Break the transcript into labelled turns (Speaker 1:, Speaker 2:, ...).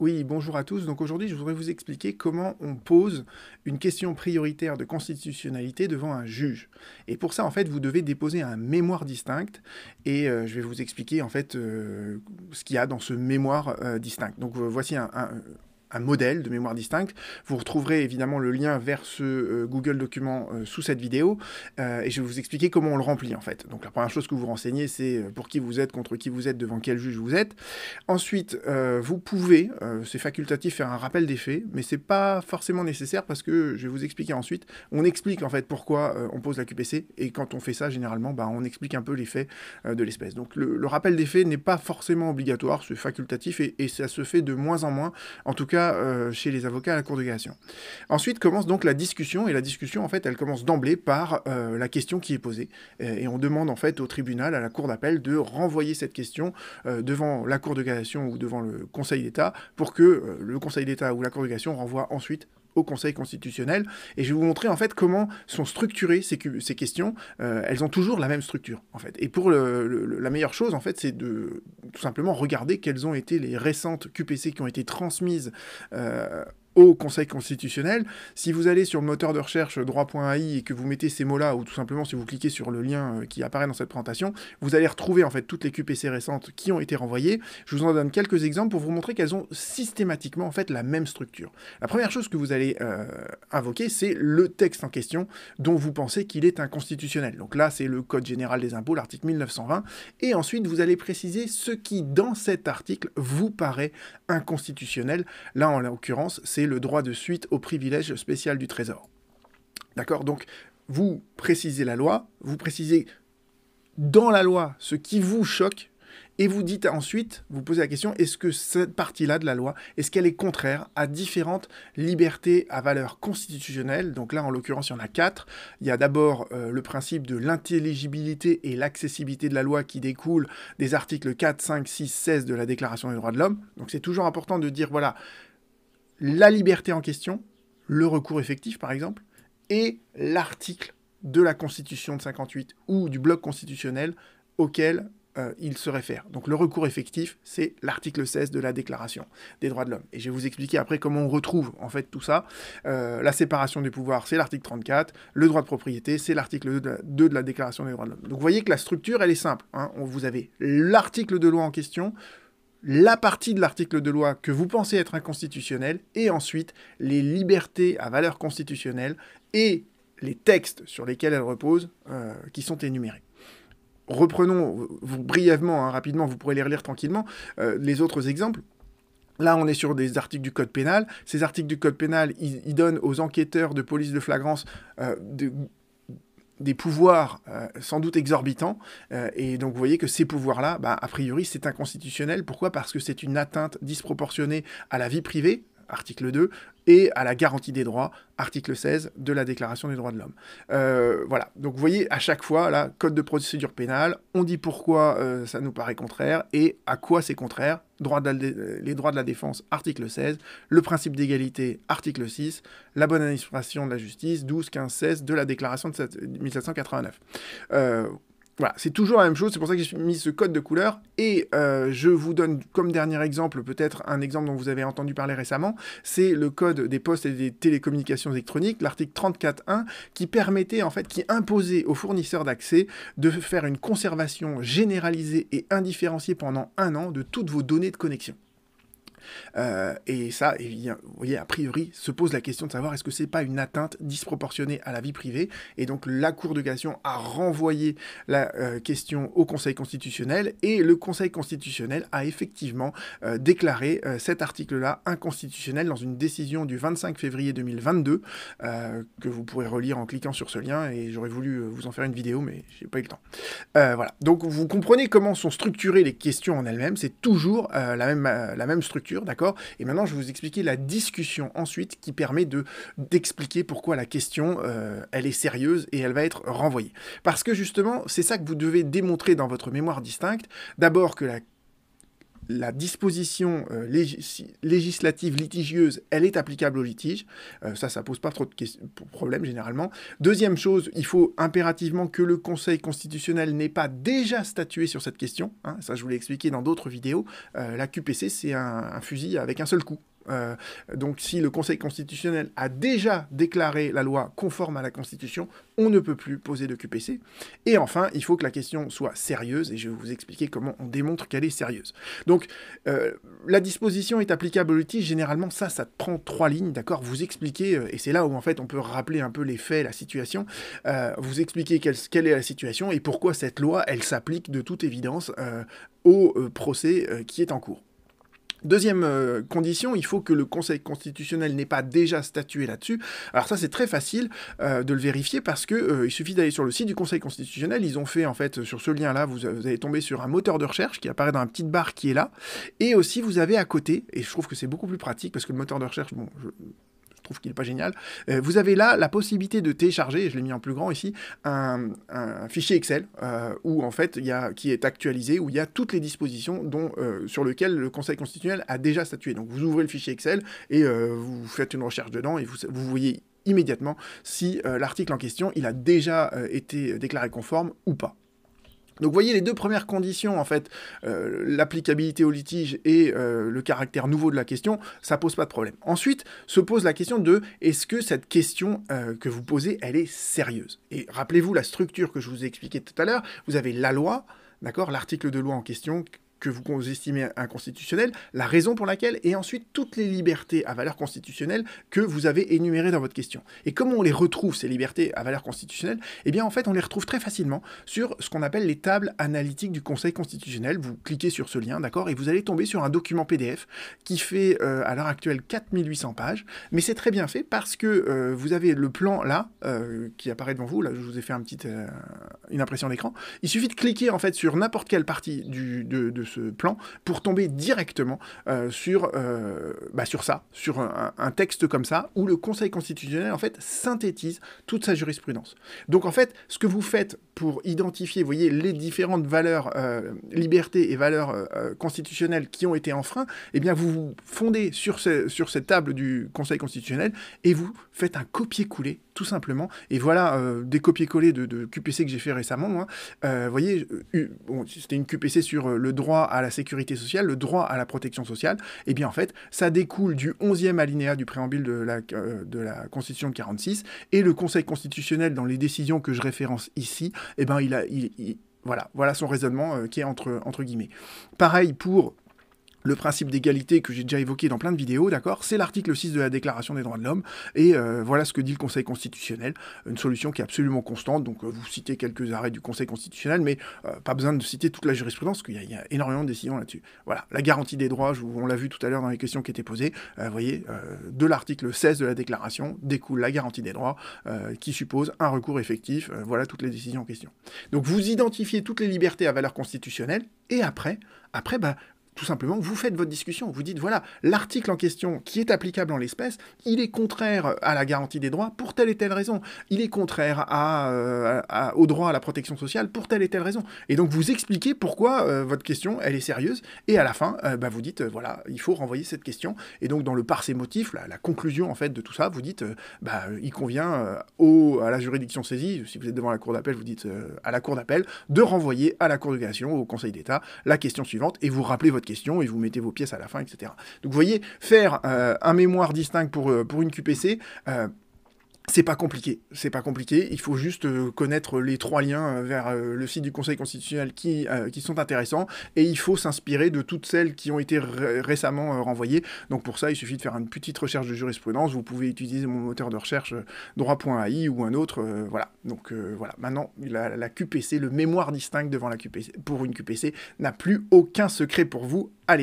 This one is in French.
Speaker 1: Oui, bonjour à tous. Donc aujourd'hui, je voudrais vous expliquer comment on pose une question prioritaire de constitutionnalité devant un juge. Et pour ça, en fait, vous devez déposer un mémoire distinct et euh, je vais vous expliquer en fait euh, ce qu'il y a dans ce mémoire euh, distinct. Donc voici un, un modèle de mémoire distincte. Vous retrouverez évidemment le lien vers ce euh, Google document euh, sous cette vidéo euh, et je vais vous expliquer comment on le remplit en fait. Donc la première chose que vous renseignez c'est pour qui vous êtes, contre qui vous êtes, devant quel juge vous êtes. Ensuite, vous pouvez, c'est facultatif, faire un rappel des faits, mais c'est pas forcément nécessaire parce que je vais vous expliquer ensuite. On explique en fait pourquoi on pose la QPC et quand on fait ça généralement, bah, on explique un peu les faits de l'espèce. Donc le, rappel des faits n'est pas forcément obligatoire, c'est facultatif et ça se fait de moins en moins. En tout cas euh, chez les avocats à la Cour de cassation. Ensuite commence donc la discussion, et la discussion, en fait, elle commence d'emblée par euh, la question qui est posée. Et, on demande, en fait, au tribunal, à la Cour d'appel, de renvoyer cette question euh, devant la Cour de cassation ou devant le Conseil d'État pour que le Conseil d'État ou la Cour de cassation renvoie ensuite au Conseil constitutionnel. Et je vais vous montrer en fait comment sont structurées ces, ces questions. elles ont toujours la même structure en fait. Et pour la meilleure chose en fait, c'est de tout simplement regarder quelles ont été les récentes QPC qui ont été transmises euh, au Conseil constitutionnel. Si vous allez sur le moteur de recherche droit.ai et que vous mettez ces mots-là, ou tout simplement si vous cliquez sur le lien euh, qui apparaît dans cette présentation, vous allez retrouver en fait toutes les QPC récentes qui ont été renvoyées. Je vous en donne quelques exemples pour vous montrer qu'elles ont systématiquement en fait la même structure. La première chose que vous allez euh, invoquer, c'est le texte en question dont vous pensez qu'il est inconstitutionnel. Donc là, c'est le Code général des impôts, l'article 1920. Et ensuite, vous allez préciser ce qui, dans cet article, vous paraît inconstitutionnel. Là, en l'occurrence, c'est le droit de suite au privilège spécial du Trésor. D'accord? Donc, vous précisez la loi, vous précisez dans la loi ce qui vous choque, et vous dites ensuite, vous posez la question, est-ce que cette partie-là de la loi, est-ce qu'elle est contraire à différentes libertés à valeur constitutionnelle? Donc là, en l'occurrence, il y en a quatre. Il y a d'abord euh, le principe de l'intelligibilité et l'accessibilité de la loi qui découle des articles 4, 5, 6, 16 de la Déclaration des droits de l'homme. Donc c'est toujours important de dire, voilà, la liberté en question, le recours effectif par exemple, et l'article de la Constitution de 58 ou du bloc constitutionnel auquel euh, il se réfère. Donc le recours effectif, c'est l'article 16 de la Déclaration des droits de l'homme. Et je vais vous expliquer après comment on retrouve en fait tout ça. Euh, la séparation des pouvoirs, c'est l'article 34. Le droit de propriété, c'est l'article 2 de, la Déclaration des droits de l'homme. Donc vous voyez que la structure, elle est simple. Hein. Vous avez l'article de loi en question, la partie de l'article de loi que vous pensez être inconstitutionnelle, et ensuite les libertés à valeur constitutionnelle et les textes sur lesquels elles reposent euh, qui sont énumérés. Reprenons brièvement, hein, rapidement, vous pourrez les relire tranquillement, euh, les autres exemples. Là, on est sur des articles du Code pénal. Ces articles du Code pénal, ils, donnent aux enquêteurs de police de flagrance euh, de des pouvoirs euh, sans doute exorbitants. Euh, et donc vous voyez que ces pouvoirs-là, bah, a priori, c'est inconstitutionnel. Pourquoi? Parce que c'est une atteinte disproportionnée à la vie privée, article 2, et à la garantie des droits, article 16 de la Déclaration des droits de l'homme. Euh, voilà, donc vous voyez, à chaque fois, là, code de procédure pénale, on dit pourquoi euh, ça nous paraît contraire et à quoi c'est contraire. Les droits de la défense, article 16, le principe d'égalité, article 6, la bonne administration de la justice, 12, 15, 16 de la Déclaration de 1789. Euh, voilà, c'est toujours la même chose, c'est pour ça que j'ai mis ce code de couleur. Et euh, je vous donne comme dernier exemple, peut-être un exemple dont vous avez entendu parler récemment, c'est le code des postes et des télécommunications électroniques, l'article 34.1, qui permettait, en fait, qui imposait aux fournisseurs d'accès de faire une conservation généralisée et indifférenciée pendant un an de toutes vos données de connexion. Euh, et ça, vous voyez, a priori, se pose la question de savoir est-ce que c'est pas une atteinte disproportionnée à la vie privée. Et donc la Cour de cassation a renvoyé la euh, question au Conseil constitutionnel et le Conseil constitutionnel a effectivement euh, déclaré cet article-là inconstitutionnel dans une décision du 25 février 2022 que vous pourrez relire en cliquant sur ce lien. Et j'aurais voulu vous en faire une vidéo, mais j'ai pas eu le temps. voilà. Donc vous comprenez comment sont structurées les questions en elles-mêmes. C'est toujours la même la même structure d'accord? Et maintenant, je vais vous expliquer la discussion ensuite qui permet de d'expliquer pourquoi la question, euh, elle est sérieuse et elle va être renvoyée. Parce que justement, c'est ça que vous devez démontrer dans votre mémoire distincte. D'abord que la la disposition euh, législative litigieuse, elle est applicable au litige. Euh, ça, ça pose pas trop de problèmes généralement. Deuxième chose, il faut impérativement que le Conseil constitutionnel n'ait pas déjà statué sur cette question. Hein. ça, je vous l'ai expliqué dans d'autres vidéos. Euh, la QPC, c'est un, fusil avec un seul coup. Euh, donc si le Conseil constitutionnel a déjà déclaré la loi conforme à la Constitution, on ne peut plus poser de QPC. Et enfin, il faut que la question soit sérieuse, et je vais vous expliquer comment on démontre qu'elle est sérieuse. Donc euh, la disposition est applicable au litige, généralement ça, ça prend trois lignes, d'accord? Vous expliquez, euh, et c'est là où en fait on peut rappeler un peu les faits, la situation, vous expliquez quelle, quelle, est la situation et pourquoi cette loi, elle s'applique de toute évidence au procès qui est en cours. Deuxième euh, condition, il faut que le Conseil constitutionnel n'ait pas déjà statué là-dessus. Alors ça, c'est très facile euh, de le vérifier parce que euh, il suffit d'aller sur le site du Conseil constitutionnel. Ils ont fait en fait sur ce lien-là, vous, vous, allez tomber sur un moteur de recherche qui apparaît dans la petite barre qui est là, et aussi vous avez à côté, et je trouve que c'est beaucoup plus pratique parce que le moteur de recherche, bon, trouve qu'il n'est pas génial. Euh, vous avez là la possibilité de télécharger, je l'ai mis en plus grand ici, un, fichier Excel euh, où en fait il y a, qui est actualisé, où il y a toutes les dispositions dont, euh, sur lesquelles le Conseil constitutionnel a déjà statué. Donc vous ouvrez le fichier Excel et vous faites une recherche dedans et vous, vous voyez immédiatement si l'article en question il a déjà été déclaré conforme ou pas. Donc vous voyez les deux premières conditions, en fait, euh, l'applicabilité au litige et euh, le caractère nouveau de la question, ça pose pas de problème. Ensuite se pose la question de est-ce que cette question euh, que vous posez, elle est sérieuse? Et rappelez-vous la structure que je vous ai expliquée tout à l'heure, vous avez la loi, d'accord, l'article de loi en question que vous estimez inconstitutionnel, la raison pour laquelle, et ensuite toutes les libertés à valeur constitutionnelle que vous avez énumérées dans votre question. Et comment on les retrouve, ces libertés à valeur constitutionnelle? Eh bien, en fait, on les retrouve très facilement sur ce qu'on appelle les tables analytiques du Conseil constitutionnel. Vous cliquez sur ce lien, d'accord, et vous allez tomber sur un document PDF qui fait euh, à l'heure actuelle 4800 pages, mais c'est très bien fait parce que euh, vous avez le plan là, euh, qui apparaît devant vous, là je vous ai fait un petit, une impression d'écran, il suffit de cliquer en fait sur n'importe quelle partie du, de, de plan pour tomber directement euh, sur, euh, bah, sur ça, sur un, texte comme ça, où le Conseil constitutionnel en fait synthétise toute sa jurisprudence. Donc en fait, ce que vous faites pour identifier, vous voyez, les différentes valeurs, euh, libertés et valeurs constitutionnelles qui ont été enfreintes, eh bien vous vous fondez sur, cette table du Conseil constitutionnel et vous faites un copier-coller tout simplement. Et voilà des copier-coller de, QPC que j'ai fait récemment. Vous voyez, c'était une QPC sur le droit à la sécurité sociale, le droit à la protection sociale, eh bien en fait, ça découle du 11e alinéa du préambule de la, euh, de la Constitution de 46, et le Conseil constitutionnel, dans les décisions que je référence ici, eh ben il a... voilà, voilà son raisonnement euh, qui est entre, entre guillemets. Pareil pour le principe d'égalité que j'ai déjà évoqué dans plein de vidéos, d'accord? C'est l'article 6 de la Déclaration des droits de l'homme, et euh, voilà ce que dit le Conseil constitutionnel, une solution qui est absolument constante, donc euh, vous citez quelques arrêts du Conseil constitutionnel, mais euh, pas besoin de citer toute la jurisprudence, parce qu'il y, a énormément de décisions là-dessus. Voilà, la garantie des droits, on l'a vu tout à l'heure dans les questions qui étaient posées, vous voyez, de l'article 16 de la Déclaration découle la garantie des droits, qui suppose un recours effectif, voilà toutes les décisions en question. Donc vous identifiez toutes les libertés à valeur constitutionnelle, et après, après, bah, tout simplement, vous faites votre discussion. Vous dites, voilà, l'article en question qui est applicable en l'espèce, il est contraire à la garantie des droits pour telle et telle raison. Il est contraire à, euh, au droit à la protection sociale pour telle et telle raison. Et donc, vous expliquez pourquoi euh, votre question, elle est sérieuse. Et à la fin, euh, bah, vous dites, voilà, il faut renvoyer cette question. Et donc, dans le par ses motifs, la, conclusion, en fait, de tout ça, vous dites, bah, il convient au, à la juridiction saisie, si vous êtes devant la cour d'appel, vous dites à la cour d'appel, de renvoyer à la cour de cassation, au Conseil d'État, la question suivante, et vous rappelez votre question et vous mettez vos pièces à la fin, etc. Donc vous voyez, faire euh, un mémoire distinct pour, euh, pour une QPC, euh, c'est pas compliqué, c'est pas compliqué. Il faut juste euh, connaître les trois liens euh, vers euh, le site du Conseil constitutionnel qui, qui sont intéressants et il faut s'inspirer de toutes celles qui ont été récemment renvoyées. Donc pour ça, il suffit de faire une petite recherche de jurisprudence. Vous pouvez utiliser mon moteur de recherche droit.ai ou un autre. voilà. Donc voilà. Maintenant, la, la, QPC, le mémoire distinct devant la QPC pour une QPC n'a plus aucun secret pour vous. Allez.